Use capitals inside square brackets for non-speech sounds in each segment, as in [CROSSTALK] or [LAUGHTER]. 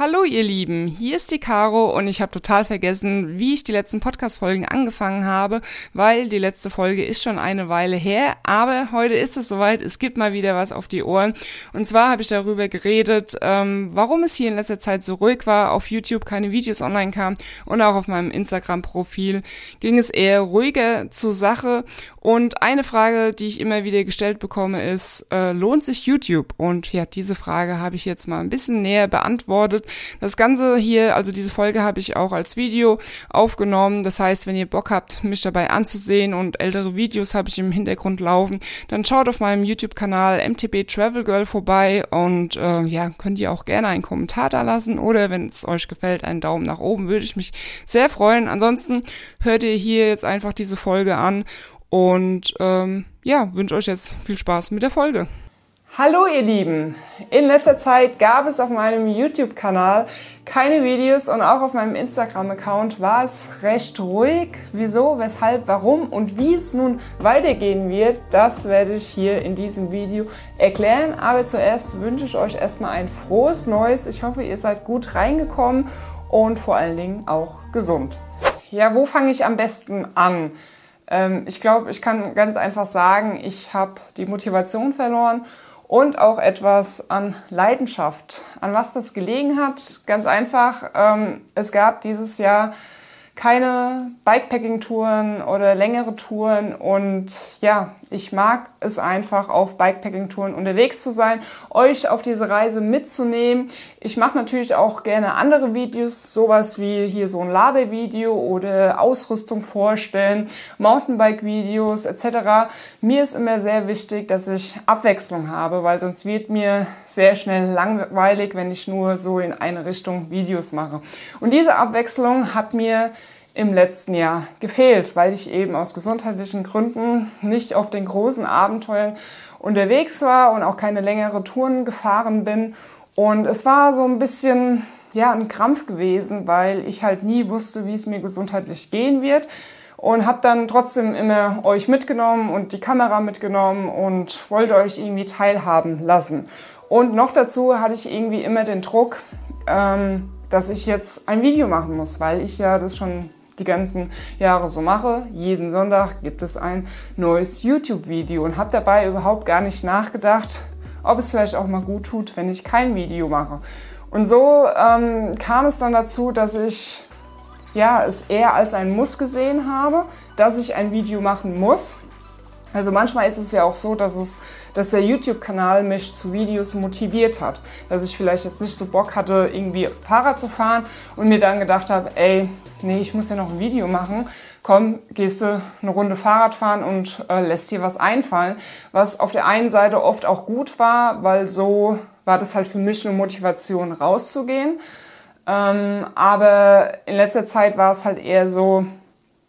Hallo ihr Lieben, hier ist die Caro und ich habe total vergessen, wie ich die letzten Podcast-Folgen angefangen habe, weil die letzte Folge ist schon eine Weile her, aber heute ist es soweit, es gibt mal wieder was auf die Ohren. Und zwar habe ich darüber geredet, ähm, warum es hier in letzter Zeit so ruhig war, auf YouTube keine Videos online kamen und auch auf meinem Instagram-Profil ging es eher ruhiger zur Sache. Und eine Frage, die ich immer wieder gestellt bekomme, ist, äh, lohnt sich YouTube? Und ja, diese Frage habe ich jetzt mal ein bisschen näher beantwortet. Das Ganze hier, also diese Folge habe ich auch als Video aufgenommen. Das heißt, wenn ihr Bock habt, mich dabei anzusehen und ältere Videos habe ich im Hintergrund laufen, dann schaut auf meinem YouTube-Kanal MTB Travel Girl vorbei und äh, ja, könnt ihr auch gerne einen Kommentar da lassen oder wenn es euch gefällt, einen Daumen nach oben, würde ich mich sehr freuen. Ansonsten hört ihr hier jetzt einfach diese Folge an und ähm, ja, wünsche euch jetzt viel Spaß mit der Folge. Hallo ihr Lieben! In letzter Zeit gab es auf meinem YouTube-Kanal keine Videos und auch auf meinem Instagram-Account war es recht ruhig. Wieso, weshalb, warum und wie es nun weitergehen wird, das werde ich hier in diesem Video erklären. Aber zuerst wünsche ich euch erstmal ein frohes Neues. Ich hoffe, ihr seid gut reingekommen und vor allen Dingen auch gesund. Ja, wo fange ich am besten an? Ähm, ich glaube, ich kann ganz einfach sagen, ich habe die Motivation verloren und auch etwas an Leidenschaft. An was das gelegen hat? Ganz einfach, ähm, es gab dieses Jahr keine Bikepacking-Touren oder längere Touren und ja, ich mag es einfach auf Bikepacking-Touren unterwegs zu sein, euch auf diese Reise mitzunehmen. Ich mache natürlich auch gerne andere Videos, sowas wie hier so ein Ladevideo oder Ausrüstung vorstellen, Mountainbike-Videos etc. Mir ist immer sehr wichtig, dass ich Abwechslung habe, weil sonst wird mir sehr schnell langweilig, wenn ich nur so in eine Richtung Videos mache. Und diese Abwechslung hat mir im letzten Jahr gefehlt, weil ich eben aus gesundheitlichen Gründen nicht auf den großen Abenteuern unterwegs war und auch keine längere Touren gefahren bin. Und es war so ein bisschen, ja, ein Krampf gewesen, weil ich halt nie wusste, wie es mir gesundheitlich gehen wird. Und habe dann trotzdem immer euch mitgenommen und die Kamera mitgenommen und wollte euch irgendwie teilhaben lassen. Und noch dazu hatte ich irgendwie immer den Druck, ähm, dass ich jetzt ein Video machen muss, weil ich ja das schon die ganzen Jahre so mache. Jeden Sonntag gibt es ein neues YouTube-Video und habe dabei überhaupt gar nicht nachgedacht, ob es vielleicht auch mal gut tut, wenn ich kein Video mache. Und so ähm, kam es dann dazu, dass ich ja, es eher als ein Muss gesehen habe, dass ich ein Video machen muss. Also manchmal ist es ja auch so, dass es, dass der YouTube-Kanal mich zu Videos motiviert hat. Dass ich vielleicht jetzt nicht so Bock hatte, irgendwie Fahrrad zu fahren und mir dann gedacht habe, ey, nee, ich muss ja noch ein Video machen. Komm, gehst du eine Runde Fahrrad fahren und äh, lässt dir was einfallen. Was auf der einen Seite oft auch gut war, weil so war das halt für mich eine Motivation rauszugehen. Ähm, aber in letzter Zeit war es halt eher so,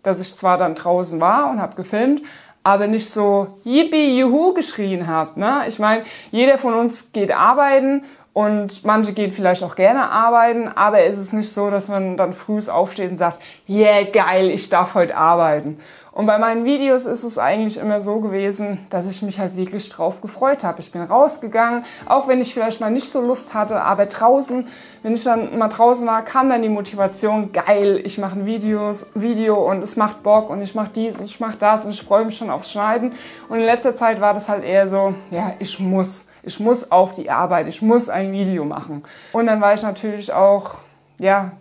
dass ich zwar dann draußen war und habe gefilmt, aber nicht so Yippie, Juhu geschrien habe. Ne? Ich meine, jeder von uns geht arbeiten und manche gehen vielleicht auch gerne arbeiten, aber es ist nicht so, dass man dann früh aufsteht und sagt, yeah, geil, ich darf heute arbeiten. Und bei meinen Videos ist es eigentlich immer so gewesen, dass ich mich halt wirklich drauf gefreut habe. Ich bin rausgegangen, auch wenn ich vielleicht mal nicht so Lust hatte, aber draußen, wenn ich dann mal draußen war, kam dann die Motivation, geil, ich mache ein Videos, Video und es macht Bock und ich mache dies und ich mache das und ich freue mich schon aufs Schneiden. Und in letzter Zeit war das halt eher so, ja, ich muss, ich muss auf die Arbeit, ich muss ein Video machen. Und dann war ich natürlich auch, ja,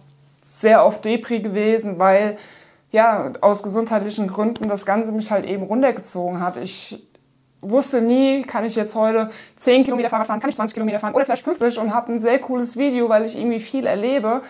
sehr oft Depri gewesen, weil ja, aus gesundheitlichen Gründen das Ganze mich halt eben runtergezogen hat. Ich wusste nie, kann ich jetzt heute 10 Kilometer Fahrrad fahren, kann ich 20 Kilometer fahren oder vielleicht 50 und habe ein sehr cooles Video, weil ich irgendwie viel erlebe.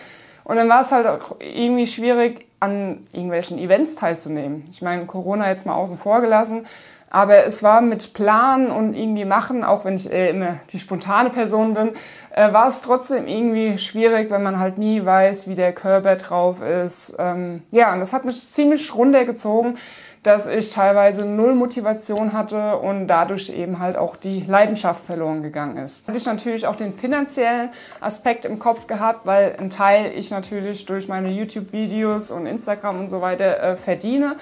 Und dann war es halt auch irgendwie schwierig, an irgendwelchen Events teilzunehmen. Ich meine, Corona jetzt mal außen vor gelassen, aber es war mit Plan und irgendwie machen, auch wenn ich äh, immer die spontane Person bin, äh, war es trotzdem irgendwie schwierig, wenn man halt nie weiß, wie der Körper drauf ist. Ähm, ja, und das hat mich ziemlich runtergezogen, dass ich teilweise null Motivation hatte und dadurch eben halt auch die Leidenschaft verloren gegangen ist. Hatte ich natürlich auch den finanziellen Aspekt im Kopf gehabt, weil ein Teil ich natürlich durch meine YouTube-Videos und Instagram und so weiter äh, verdiene.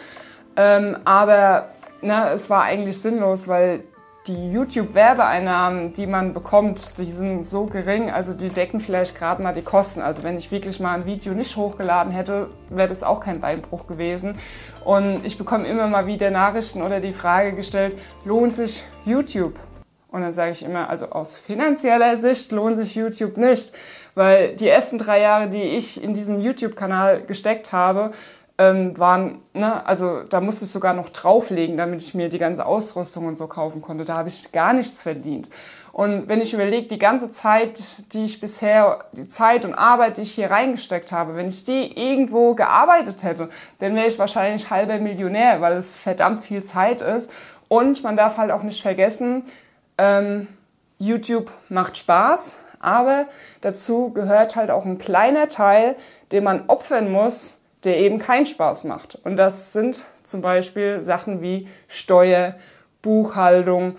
Ähm, aber na, es war eigentlich sinnlos, weil die YouTube-Werbeeinnahmen, die man bekommt, die sind so gering, also die decken vielleicht gerade mal die Kosten. Also wenn ich wirklich mal ein Video nicht hochgeladen hätte, wäre das auch kein Beinbruch gewesen. Und ich bekomme immer mal wieder Nachrichten oder die Frage gestellt, lohnt sich YouTube? Und dann sage ich immer, also aus finanzieller Sicht lohnt sich YouTube nicht, weil die ersten drei Jahre, die ich in diesen YouTube-Kanal gesteckt habe, ähm, waren, ne, also da musste ich sogar noch drauflegen, damit ich mir die ganze Ausrüstung und so kaufen konnte. Da habe ich gar nichts verdient. Und wenn ich überlege, die ganze Zeit, die ich bisher, die Zeit und Arbeit, die ich hier reingesteckt habe, wenn ich die irgendwo gearbeitet hätte, dann wäre ich wahrscheinlich halber Millionär, weil es verdammt viel Zeit ist. Und man darf halt auch nicht vergessen, ähm, YouTube macht Spaß, aber dazu gehört halt auch ein kleiner Teil, den man opfern muss, der eben keinen Spaß macht. Und das sind zum Beispiel Sachen wie Steuer, Buchhaltung,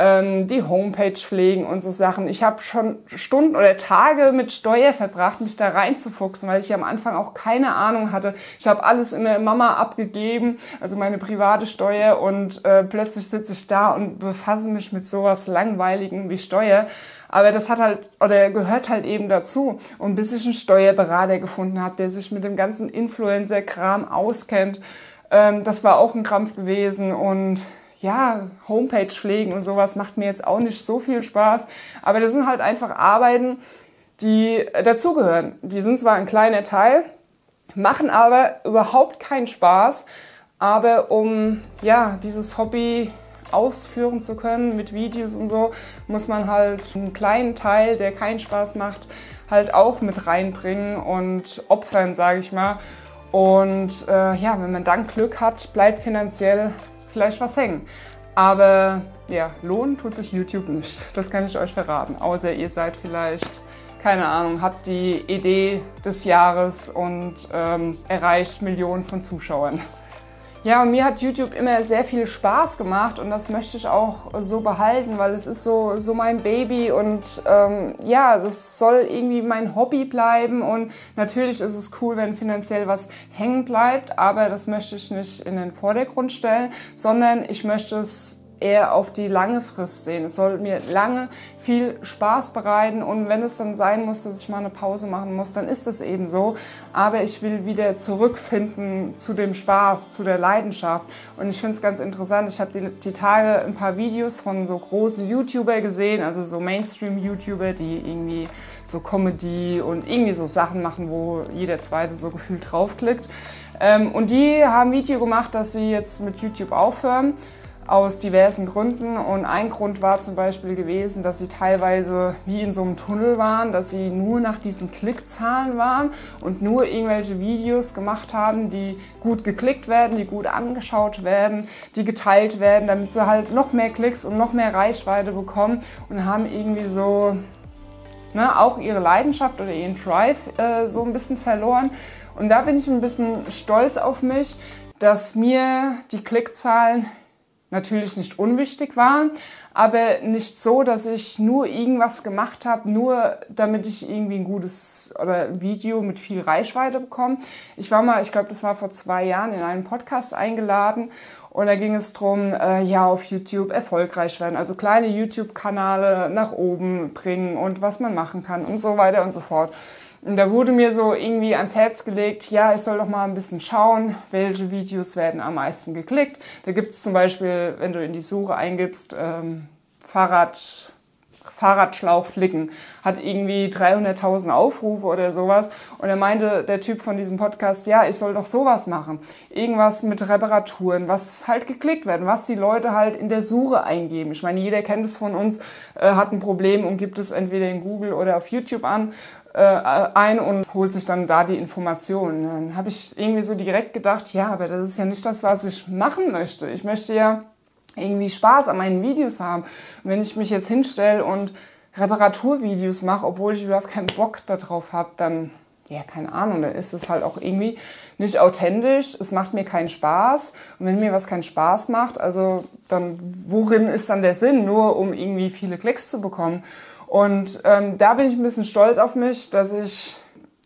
ähm, die Homepage pflegen und so Sachen. Ich habe schon Stunden oder Tage mit Steuer verbracht, mich da reinzufuchsen, weil ich ja am Anfang auch keine Ahnung hatte. Ich habe alles in der Mama abgegeben, also meine private Steuer und äh, plötzlich sitze ich da und befasse mich mit sowas Langweiligen wie Steuer. Aber das hat halt oder gehört halt eben dazu. Und bis ich einen Steuerberater gefunden habe, der sich mit dem ganzen Influencer-Kram auskennt, ähm, das war auch ein Krampf gewesen und ja, Homepage pflegen und sowas macht mir jetzt auch nicht so viel Spaß. Aber das sind halt einfach Arbeiten, die dazugehören. Die sind zwar ein kleiner Teil, machen aber überhaupt keinen Spaß. Aber um ja dieses Hobby ausführen zu können mit Videos und so, muss man halt einen kleinen Teil, der keinen Spaß macht, halt auch mit reinbringen und opfern, sage ich mal. Und äh, ja, wenn man dann Glück hat, bleibt finanziell vielleicht was hängen. Aber ja, lohnen tut sich YouTube nicht. Das kann ich euch verraten. Außer ihr seid vielleicht, keine Ahnung, habt die Idee des Jahres und ähm, erreicht Millionen von Zuschauern. Ja, und mir hat YouTube immer sehr viel Spaß gemacht und das möchte ich auch so behalten, weil es ist so, so mein Baby und ähm, ja, das soll irgendwie mein Hobby bleiben und natürlich ist es cool, wenn finanziell was hängen bleibt, aber das möchte ich nicht in den Vordergrund stellen, sondern ich möchte es eher auf die lange Frist sehen. Es soll mir lange viel Spaß bereiten und wenn es dann sein muss, dass ich mal eine Pause machen muss, dann ist es eben so. Aber ich will wieder zurückfinden zu dem Spaß, zu der Leidenschaft. Und ich finde es ganz interessant. Ich habe die, die Tage ein paar Videos von so großen YouTuber gesehen, also so Mainstream-YouTuber, die irgendwie so Comedy und irgendwie so Sachen machen, wo jeder zweite so gefühlt draufklickt. Ähm, und die haben Video gemacht, dass sie jetzt mit YouTube aufhören aus diversen Gründen. Und ein Grund war zum Beispiel gewesen, dass sie teilweise wie in so einem Tunnel waren, dass sie nur nach diesen Klickzahlen waren und nur irgendwelche Videos gemacht haben, die gut geklickt werden, die gut angeschaut werden, die geteilt werden, damit sie halt noch mehr Klicks und noch mehr Reichweite bekommen und haben irgendwie so ne, auch ihre Leidenschaft oder ihren Drive äh, so ein bisschen verloren. Und da bin ich ein bisschen stolz auf mich, dass mir die Klickzahlen natürlich nicht unwichtig waren, aber nicht so, dass ich nur irgendwas gemacht habe, nur damit ich irgendwie ein gutes oder Video mit viel Reichweite bekomme. Ich war mal, ich glaube, das war vor zwei Jahren in einen Podcast eingeladen und da ging es drum, äh, ja, auf YouTube erfolgreich werden, also kleine YouTube-Kanale nach oben bringen und was man machen kann und so weiter und so fort. Und da wurde mir so irgendwie ans Herz gelegt, ja, ich soll doch mal ein bisschen schauen, welche Videos werden am meisten geklickt. Da gibt es zum Beispiel, wenn du in die Suche eingibst, ähm, Fahrrad, Fahrradschlauch flicken, hat irgendwie 300.000 Aufrufe oder sowas. Und er meinte, der Typ von diesem Podcast, ja, ich soll doch sowas machen. Irgendwas mit Reparaturen, was halt geklickt werden, was die Leute halt in der Suche eingeben. Ich meine, jeder kennt es von uns, äh, hat ein Problem und gibt es entweder in Google oder auf YouTube an ein und holt sich dann da die Informationen. Dann habe ich irgendwie so direkt gedacht, ja, aber das ist ja nicht das, was ich machen möchte. Ich möchte ja irgendwie Spaß an meinen Videos haben. Und wenn ich mich jetzt hinstelle und Reparaturvideos mache, obwohl ich überhaupt keinen Bock darauf habe, dann, ja, keine Ahnung, dann ist es halt auch irgendwie nicht authentisch, es macht mir keinen Spaß. Und wenn mir was keinen Spaß macht, also dann, worin ist dann der Sinn? Nur um irgendwie viele Klicks zu bekommen. Und ähm, da bin ich ein bisschen stolz auf mich, dass ich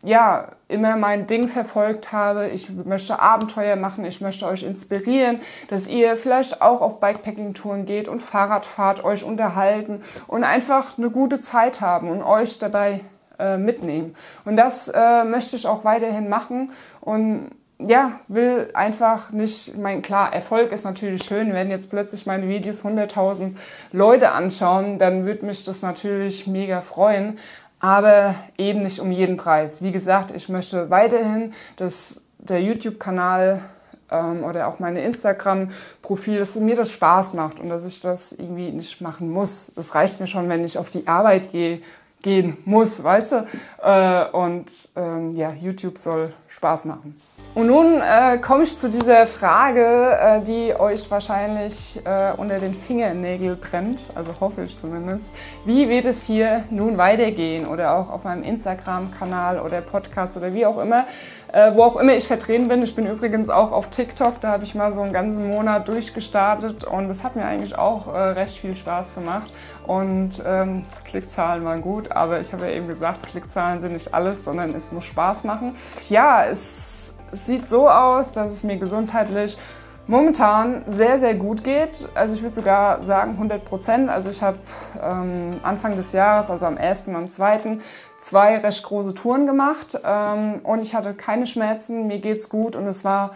ja, immer mein Ding verfolgt habe. Ich möchte Abenteuer machen, ich möchte euch inspirieren, dass ihr vielleicht auch auf Bikepacking-Touren geht und Fahrrad fahrt, euch unterhalten und einfach eine gute Zeit haben und euch dabei äh, mitnehmen. Und das äh, möchte ich auch weiterhin machen und ja, will einfach nicht, mein klar, Erfolg ist natürlich schön, wenn jetzt plötzlich meine Videos 100.000 Leute anschauen, dann würde mich das natürlich mega freuen aber eben nicht um jeden Preis. Wie gesagt, ich möchte weiterhin, dass der YouTube-Kanal ähm, oder auch meine Instagram-Profil, dass mir das Spaß macht und dass ich das irgendwie nicht machen muss. Das reicht mir schon, wenn ich auf die Arbeit gehe, gehen muss, weißt du? Äh, und ähm, ja, YouTube soll Spaß machen. Und nun äh, komme ich zu dieser Frage, äh, die euch wahrscheinlich äh, unter den Fingernägeln brennt, also hoffe ich zumindest. Wie wird es hier nun weitergehen oder auch auf meinem Instagram-Kanal oder Podcast oder wie auch immer, äh, wo auch immer ich vertreten bin. Ich bin übrigens auch auf TikTok, da habe ich mal so einen ganzen Monat durchgestartet und das hat mir eigentlich auch äh, recht viel Spaß gemacht. Und ähm, Klickzahlen waren gut, aber ich habe ja eben gesagt, Klickzahlen sind nicht alles, sondern es muss Spaß machen. Ja, es es sieht so aus, dass es mir gesundheitlich momentan sehr, sehr gut geht. Also ich würde sogar sagen 100 Prozent. Also ich habe ähm, Anfang des Jahres, also am 1. und am 2. zwei recht große Touren gemacht ähm, und ich hatte keine Schmerzen, mir geht's gut und es war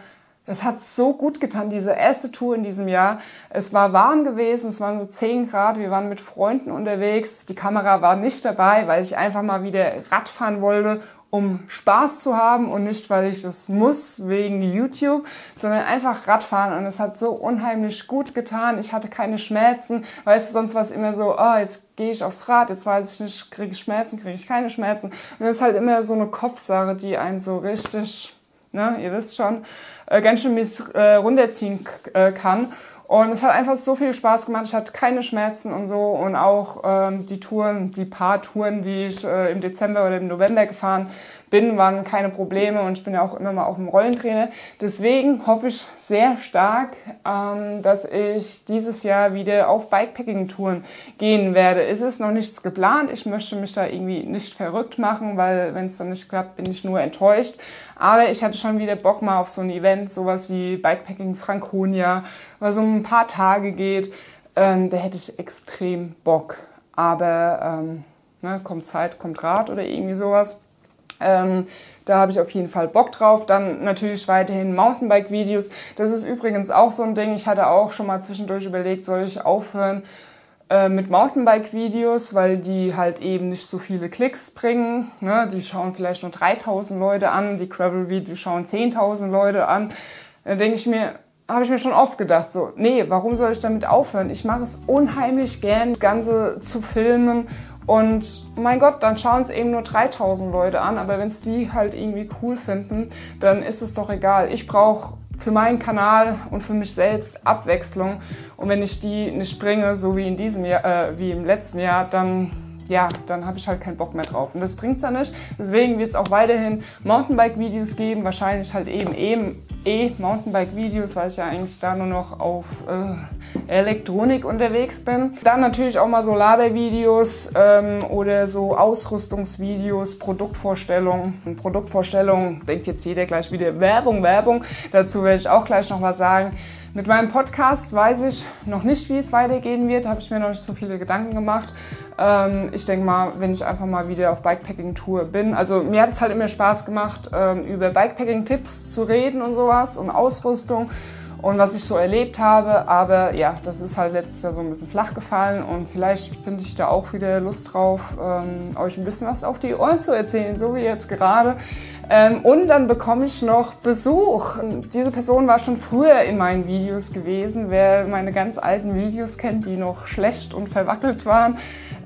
es hat so gut getan, diese erste Tour in diesem Jahr. Es war warm gewesen, es waren so 10 Grad, wir waren mit Freunden unterwegs. Die Kamera war nicht dabei, weil ich einfach mal wieder Radfahren wollte um Spaß zu haben und nicht, weil ich das muss wegen YouTube, sondern einfach Radfahren und es hat so unheimlich gut getan. Ich hatte keine Schmerzen, weißt du, sonst war es immer so, oh, jetzt gehe ich aufs Rad, jetzt weiß ich nicht, kriege ich Schmerzen, kriege ich keine Schmerzen. Und das ist halt immer so eine Kopfsache, die einem so richtig, ne, ihr wisst schon, äh, ganz schön mies äh, runterziehen äh, kann. Und es hat einfach so viel Spaß gemacht. Ich hatte keine Schmerzen und so. Und auch ähm, die Touren, die paar Touren, die ich äh, im Dezember oder im November gefahren bin, waren keine Probleme und ich bin ja auch immer mal auf dem Rollentrainer. Deswegen hoffe ich sehr stark, ähm, dass ich dieses Jahr wieder auf Bikepacking-Touren gehen werde. Es ist noch nichts geplant. Ich möchte mich da irgendwie nicht verrückt machen, weil wenn es dann nicht klappt, bin ich nur enttäuscht. Aber ich hatte schon wieder Bock mal auf so ein Event, sowas wie Bikepacking Franconia, was um ein paar Tage geht. Ähm, da hätte ich extrem Bock. Aber ähm, ne, kommt Zeit, kommt Rat oder irgendwie sowas. Ähm, da habe ich auf jeden Fall Bock drauf. Dann natürlich weiterhin Mountainbike-Videos. Das ist übrigens auch so ein Ding. Ich hatte auch schon mal zwischendurch überlegt, soll ich aufhören äh, mit Mountainbike-Videos, weil die halt eben nicht so viele Klicks bringen. Ne? Die schauen vielleicht nur 3000 Leute an, die Gravel-Videos schauen 10.000 Leute an. Da denke ich mir, habe ich mir schon oft gedacht, so, nee, warum soll ich damit aufhören? Ich mache es unheimlich gern, das Ganze zu filmen und mein Gott, dann schauen es eben nur 3000 Leute an, aber wenn es die halt irgendwie cool finden, dann ist es doch egal. Ich brauche für meinen Kanal und für mich selbst Abwechslung und wenn ich die nicht bringe, so wie in diesem Jahr, äh, wie im letzten Jahr, dann ja, dann habe ich halt keinen Bock mehr drauf. Und das bringt's ja nicht. Deswegen wird es auch weiterhin Mountainbike-Videos geben, wahrscheinlich halt eben eben eh Mountainbike-Videos, weil ich ja eigentlich da nur noch auf äh, Elektronik unterwegs bin. Dann natürlich auch mal so Labervideos ähm, oder so Ausrüstungsvideos, Produktvorstellungen. Produktvorstellungen denkt jetzt jeder gleich wieder Werbung, Werbung. Dazu werde ich auch gleich noch was sagen. Mit meinem Podcast weiß ich noch nicht, wie es weitergehen wird, habe ich mir noch nicht so viele Gedanken gemacht. Ähm, ich denke mal, wenn ich einfach mal wieder auf Bikepacking-Tour bin. Also mir hat es halt immer Spaß gemacht, ähm, über Bikepacking-Tipps zu reden und sowas und Ausrüstung und was ich so erlebt habe. Aber ja, das ist halt letztes Jahr so ein bisschen flach gefallen und vielleicht finde ich da auch wieder Lust drauf, ähm, euch ein bisschen was auf die Ohren zu erzählen, so wie jetzt gerade. Ähm, und dann bekomme ich noch Besuch. Diese Person war schon früher in meinen Videos gewesen. Wer meine ganz alten Videos kennt, die noch schlecht und verwackelt waren,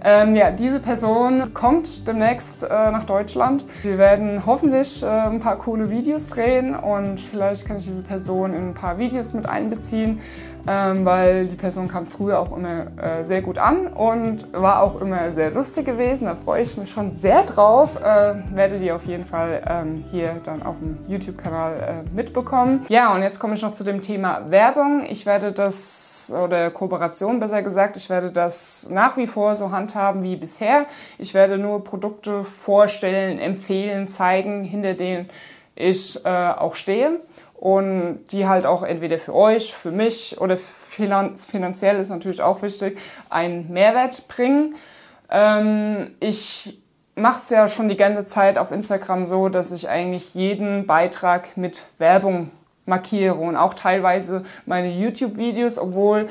ähm, ja, diese Person kommt demnächst äh, nach Deutschland. Wir werden hoffentlich äh, ein paar coole Videos drehen und vielleicht kann ich diese Person in ein paar Videos mit einbeziehen. Ähm, weil die Person kam früher auch immer äh, sehr gut an und war auch immer sehr lustig gewesen. Da freue ich mich schon sehr drauf. Äh, werdet ihr auf jeden Fall ähm, hier dann auf dem YouTube-Kanal äh, mitbekommen. Ja, und jetzt komme ich noch zu dem Thema Werbung. Ich werde das, oder Kooperation besser gesagt, ich werde das nach wie vor so handhaben wie bisher. Ich werde nur Produkte vorstellen, empfehlen, zeigen, hinter denen ich äh, auch stehe und die halt auch entweder für euch, für mich oder finanziell ist natürlich auch wichtig, einen Mehrwert bringen. Ähm, ich mache es ja schon die ganze Zeit auf Instagram so, dass ich eigentlich jeden Beitrag mit Werbung markiere und auch teilweise meine YouTube-Videos, obwohl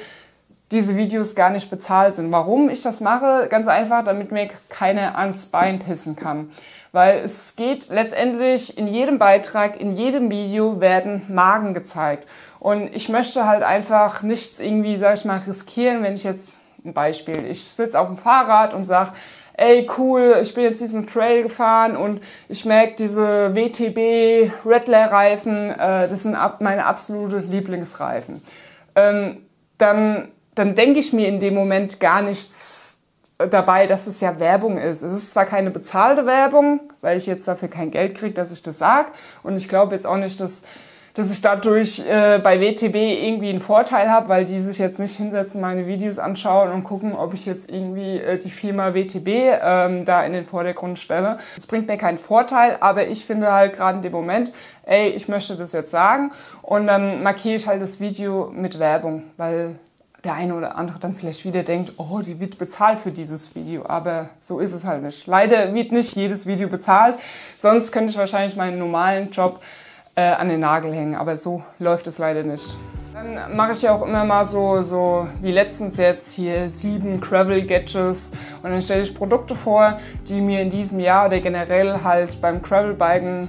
diese Videos gar nicht bezahlt sind. Warum ich das mache? Ganz einfach, damit mir keiner ans Bein pissen kann. Weil es geht letztendlich in jedem Beitrag, in jedem Video werden Magen gezeigt. Und ich möchte halt einfach nichts irgendwie, sag ich mal, riskieren, wenn ich jetzt ein Beispiel, ich sitze auf dem Fahrrad und sag, ey cool, ich bin jetzt diesen Trail gefahren und ich merke diese WTB Redler Reifen, äh, das sind ab, meine absolute Lieblingsreifen. Ähm, dann dann denke ich mir in dem Moment gar nichts dabei, dass es ja Werbung ist. Es ist zwar keine bezahlte Werbung, weil ich jetzt dafür kein Geld kriege, dass ich das sage. Und ich glaube jetzt auch nicht, dass, dass ich dadurch äh, bei WTB irgendwie einen Vorteil habe, weil die sich jetzt nicht hinsetzen, meine Videos anschauen und gucken, ob ich jetzt irgendwie äh, die Firma WTB ähm, da in den Vordergrund stelle. Das bringt mir keinen Vorteil, aber ich finde halt gerade in dem Moment, ey, ich möchte das jetzt sagen. Und dann markiere ich halt das Video mit Werbung, weil der eine oder andere dann vielleicht wieder denkt, oh, die wird bezahlt für dieses Video. Aber so ist es halt nicht. Leider wird nicht jedes Video bezahlt. Sonst könnte ich wahrscheinlich meinen normalen Job äh, an den Nagel hängen. Aber so läuft es leider nicht. Dann mache ich ja auch immer mal so, so wie letztens jetzt hier sieben Gravel Gadgets und dann stelle ich Produkte vor, die mir in diesem Jahr oder generell halt beim Gravelbiken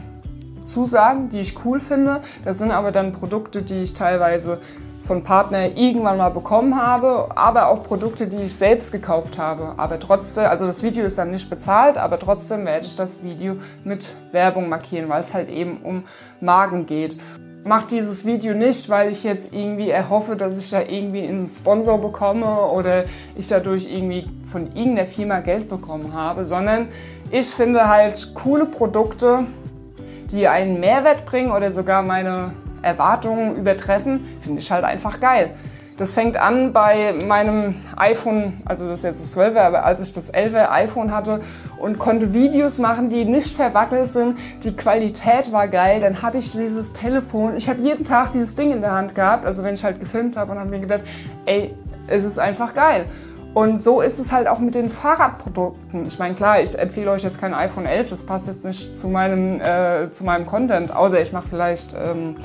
zusagen, die ich cool finde. Das sind aber dann Produkte, die ich teilweise von Partner irgendwann mal bekommen habe, aber auch Produkte, die ich selbst gekauft habe. Aber trotzdem, also das Video ist dann nicht bezahlt, aber trotzdem werde ich das Video mit Werbung markieren, weil es halt eben um Magen geht. Mach dieses Video nicht, weil ich jetzt irgendwie erhoffe, dass ich da irgendwie einen Sponsor bekomme oder ich dadurch irgendwie von irgendeiner Firma Geld bekommen habe, sondern ich finde halt coole Produkte, die einen Mehrwert bringen oder sogar meine Erwartungen übertreffen, finde ich halt einfach geil. Das fängt an bei meinem iPhone, also das ist jetzt das 12er, aber als ich das 11er iPhone hatte und konnte Videos machen, die nicht verwackelt sind, die Qualität war geil, dann habe ich dieses Telefon, ich habe jeden Tag dieses Ding in der Hand gehabt, also wenn ich halt gefilmt habe und habe mir gedacht, ey, es ist einfach geil. Und so ist es halt auch mit den Fahrradprodukten. Ich meine, klar, ich empfehle euch jetzt kein iPhone 11, das passt jetzt nicht zu meinem, äh, zu meinem Content, außer ich mache vielleicht... Ähm,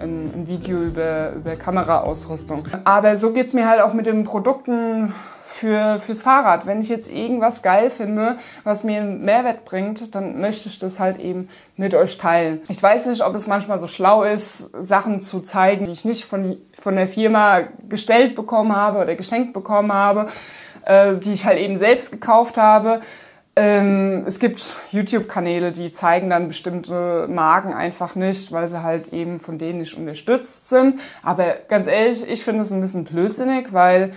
ein, ein Video über, über Kameraausrüstung. Aber so geht's mir halt auch mit den Produkten für, fürs Fahrrad. Wenn ich jetzt irgendwas geil finde, was mir einen Mehrwert bringt, dann möchte ich das halt eben mit euch teilen. Ich weiß nicht, ob es manchmal so schlau ist, Sachen zu zeigen, die ich nicht von, von der Firma gestellt bekommen habe oder geschenkt bekommen habe, äh, die ich halt eben selbst gekauft habe. Ähm, es gibt YouTube-Kanäle, die zeigen dann bestimmte Marken einfach nicht, weil sie halt eben von denen nicht unterstützt sind. Aber ganz ehrlich, ich finde es ein bisschen blödsinnig, weil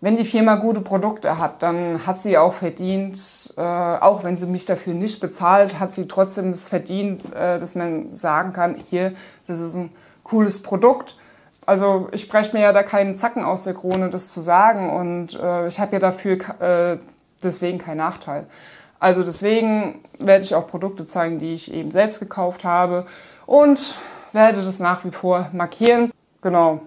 wenn die Firma gute Produkte hat, dann hat sie auch verdient, äh, auch wenn sie mich dafür nicht bezahlt, hat sie trotzdem es verdient, äh, dass man sagen kann, hier, das ist ein cooles Produkt. Also ich breche mir ja da keinen Zacken aus der Krone, das zu sagen. Und äh, ich habe ja dafür äh, deswegen kein Nachteil. Also deswegen werde ich auch Produkte zeigen, die ich eben selbst gekauft habe und werde das nach wie vor markieren. Genau.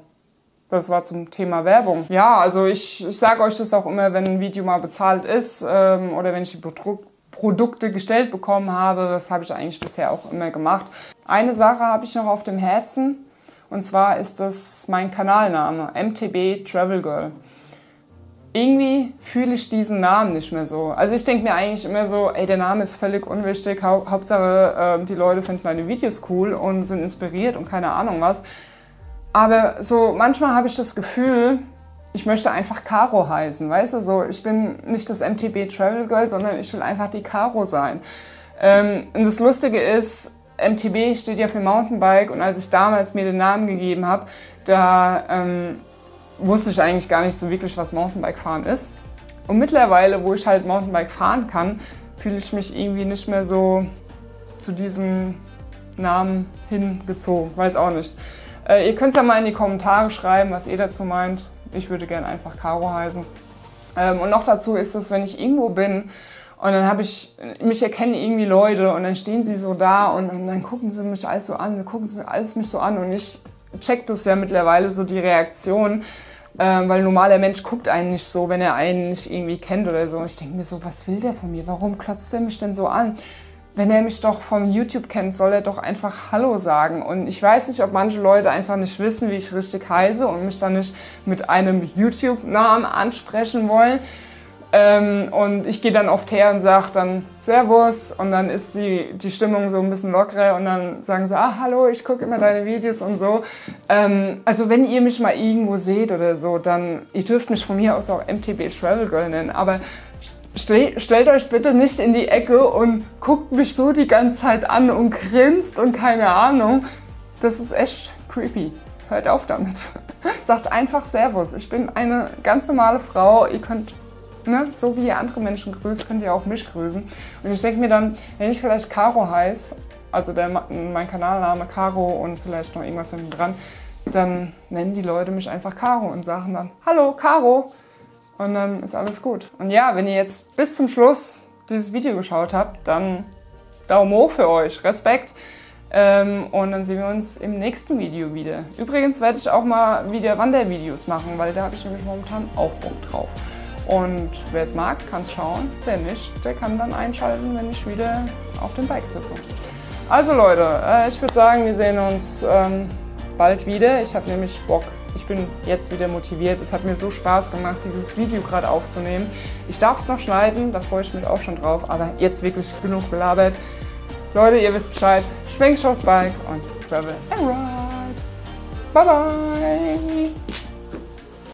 Das war zum Thema Werbung. Ja, also ich, ich sage euch das auch immer, wenn ein Video mal bezahlt ist ähm, oder wenn ich die Pro Produkte gestellt bekommen habe. Das habe ich eigentlich bisher auch immer gemacht. Eine Sache habe ich noch auf dem Herzen und zwar ist das mein Kanalname MTB Travel Girl irgendwie fühle ich diesen Namen nicht mehr so. Also ich denke mir eigentlich immer so, ey, der Name ist völlig unwichtig. Hau Hauptsache, äh, die Leute finden meine Videos cool und sind inspiriert und keine Ahnung was. Aber so manchmal habe ich das Gefühl, ich möchte einfach Caro heißen, weißt du? So, ich bin nicht das MTB Travel Girl, sondern ich will einfach die Caro sein. Ähm, und das Lustige ist, MTB steht ja für Mountainbike und als ich damals mir den Namen gegeben habe, da ähm, wusste ich eigentlich gar nicht so wirklich, was Mountainbike fahren ist. Und mittlerweile, wo ich halt Mountainbike fahren kann, fühle ich mich irgendwie nicht mehr so zu diesem Namen hingezogen. Weiß auch nicht. Äh, ihr könnt es ja mal in die Kommentare schreiben, was ihr dazu meint. Ich würde gerne einfach Caro heißen. Ähm, und noch dazu ist es, wenn ich irgendwo bin und dann habe ich, mich erkennen irgendwie Leute und dann stehen sie so da und, und dann gucken sie mich alles so an, gucken sie alles mich so an und ich check das ja mittlerweile so die Reaktion, äh, weil ein normaler Mensch guckt einen nicht so, wenn er einen nicht irgendwie kennt oder so. Und ich denke mir so, was will der von mir? Warum klotzt der mich denn so an? Wenn er mich doch vom YouTube kennt, soll er doch einfach Hallo sagen. Und ich weiß nicht, ob manche Leute einfach nicht wissen, wie ich richtig heiße und mich dann nicht mit einem YouTube-Namen ansprechen wollen. Ähm, und ich gehe dann oft her und sage dann Servus und dann ist die, die Stimmung so ein bisschen lockerer und dann sagen sie, ah hallo, ich gucke immer deine Videos und so. Ähm, also wenn ihr mich mal irgendwo seht oder so, dann, ihr dürft mich von mir aus auch MTB Travel Girl nennen, aber ste stellt euch bitte nicht in die Ecke und guckt mich so die ganze Zeit an und grinst und keine Ahnung. Das ist echt creepy. Hört auf damit. [LAUGHS] Sagt einfach Servus. Ich bin eine ganz normale Frau. Ihr könnt ne, so wie ihr andere Menschen grüßt, könnt ihr auch mich grüßen. Und ich denke mir dann, wenn ich vielleicht Caro heiße, also der, mein Kanalname Caro und vielleicht noch irgendwas hinten dran, dann nennen die Leute mich einfach Caro und sagen dann, hallo Caro. Und dann ist alles gut. Und ja, wenn ihr jetzt bis zum Schluss dieses Video geschaut habt, dann Daumen hoch für euch, Respekt. Ähm, und dann sehen wir uns im nächsten Video wieder. Übrigens werde ich auch mal wieder Wandervideos machen, weil da habe ich nämlich momentan auch Bock drauf. Und wer es mag, kann es schauen. Wer nicht, der kann dann einschalten, wenn ich wieder auf dem Bike sitze. Also Leute, äh, ich würde sagen, wir sehen uns ähm, bald wieder. Ich habe nämlich Bock. Ich bin jetzt wieder motiviert. Es hat mir so Spaß gemacht, dieses Video gerade aufzunehmen. Ich darf es noch schneiden, da freue ich mich auch schon drauf. Aber jetzt wirklich genug gelabert. Leute, ihr wisst Bescheid. Schwenkt aufs Bike und travel and ride. Bye bye.